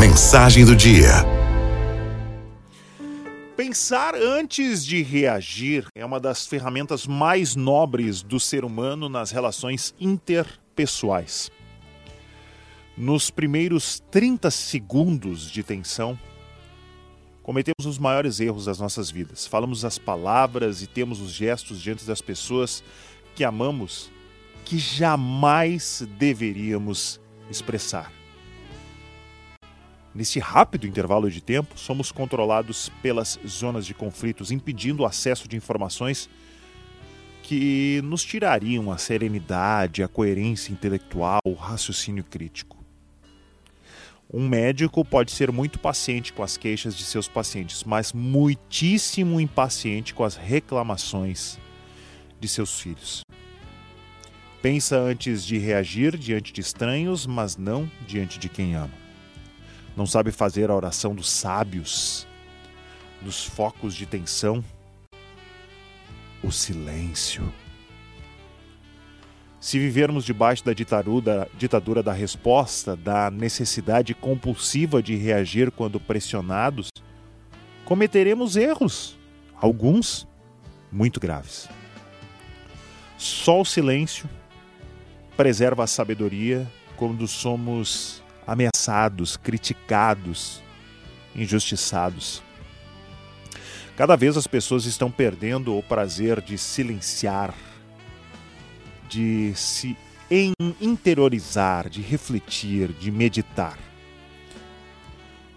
Mensagem do dia. Pensar antes de reagir é uma das ferramentas mais nobres do ser humano nas relações interpessoais. Nos primeiros 30 segundos de tensão, cometemos os maiores erros das nossas vidas. Falamos as palavras e temos os gestos diante das pessoas que amamos que jamais deveríamos expressar. Neste rápido intervalo de tempo, somos controlados pelas zonas de conflitos, impedindo o acesso de informações que nos tirariam a serenidade, a coerência intelectual, o raciocínio crítico. Um médico pode ser muito paciente com as queixas de seus pacientes, mas muitíssimo impaciente com as reclamações de seus filhos. Pensa antes de reagir diante de estranhos, mas não diante de quem ama. Não sabe fazer a oração dos sábios, dos focos de tensão, o silêncio. Se vivermos debaixo da ditadura, ditadura da resposta, da necessidade compulsiva de reagir quando pressionados, cometeremos erros, alguns muito graves. Só o silêncio preserva a sabedoria quando somos ameaçados, criticados, injustiçados. Cada vez as pessoas estão perdendo o prazer de silenciar, de se interiorizar, de refletir, de meditar.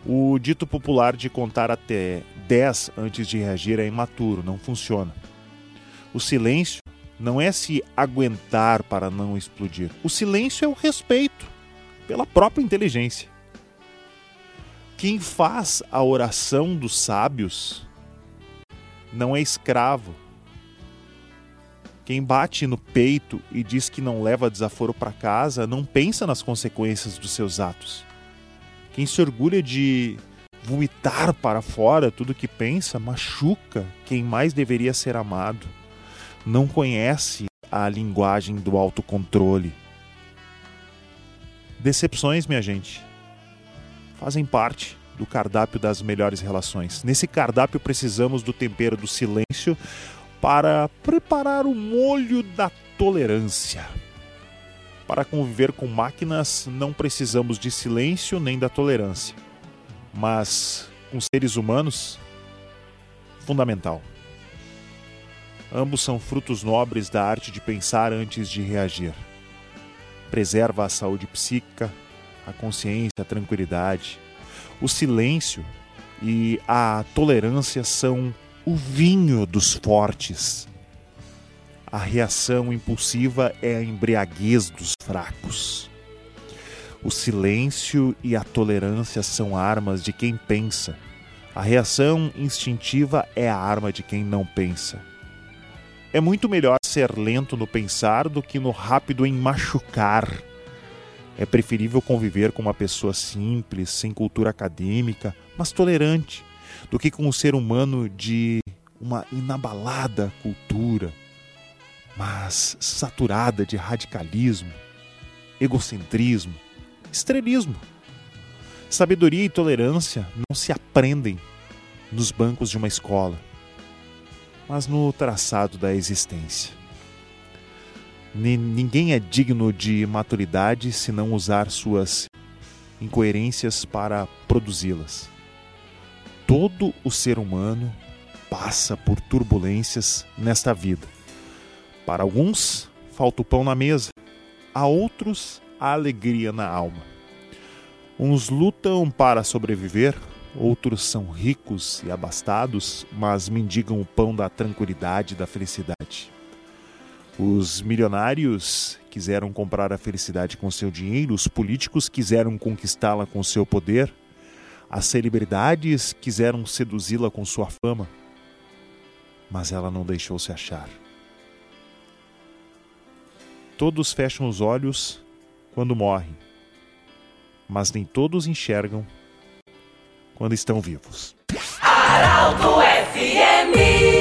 O dito popular de contar até 10 antes de reagir é imaturo, não funciona. O silêncio não é se aguentar para não explodir. O silêncio é o respeito pela própria inteligência. Quem faz a oração dos sábios não é escravo. Quem bate no peito e diz que não leva desaforo para casa não pensa nas consequências dos seus atos. Quem se orgulha de vomitar para fora tudo que pensa machuca quem mais deveria ser amado não conhece a linguagem do autocontrole. Decepções, minha gente, fazem parte do cardápio das melhores relações. Nesse cardápio precisamos do tempero do silêncio para preparar o molho da tolerância. Para conviver com máquinas não precisamos de silêncio nem da tolerância, mas com seres humanos, fundamental. Ambos são frutos nobres da arte de pensar antes de reagir. Preserva a saúde psíquica, a consciência, a tranquilidade. O silêncio e a tolerância são o vinho dos fortes. A reação impulsiva é a embriaguez dos fracos. O silêncio e a tolerância são armas de quem pensa. A reação instintiva é a arma de quem não pensa. É muito melhor ser lento no pensar do que no rápido em machucar. É preferível conviver com uma pessoa simples, sem cultura acadêmica, mas tolerante, do que com um ser humano de uma inabalada cultura, mas saturada de radicalismo, egocentrismo, estrelismo. Sabedoria e tolerância não se aprendem nos bancos de uma escola mas no traçado da existência. Ninguém é digno de maturidade se não usar suas incoerências para produzi-las. Todo o ser humano passa por turbulências nesta vida. Para alguns, falta o pão na mesa, a outros, a alegria na alma. Uns lutam para sobreviver, Outros são ricos e abastados, mas mendigam o pão da tranquilidade e da felicidade. Os milionários quiseram comprar a felicidade com seu dinheiro, os políticos quiseram conquistá-la com seu poder, as celebridades quiseram seduzi-la com sua fama, mas ela não deixou se achar. Todos fecham os olhos quando morrem, mas nem todos enxergam quando estão vivos. FMI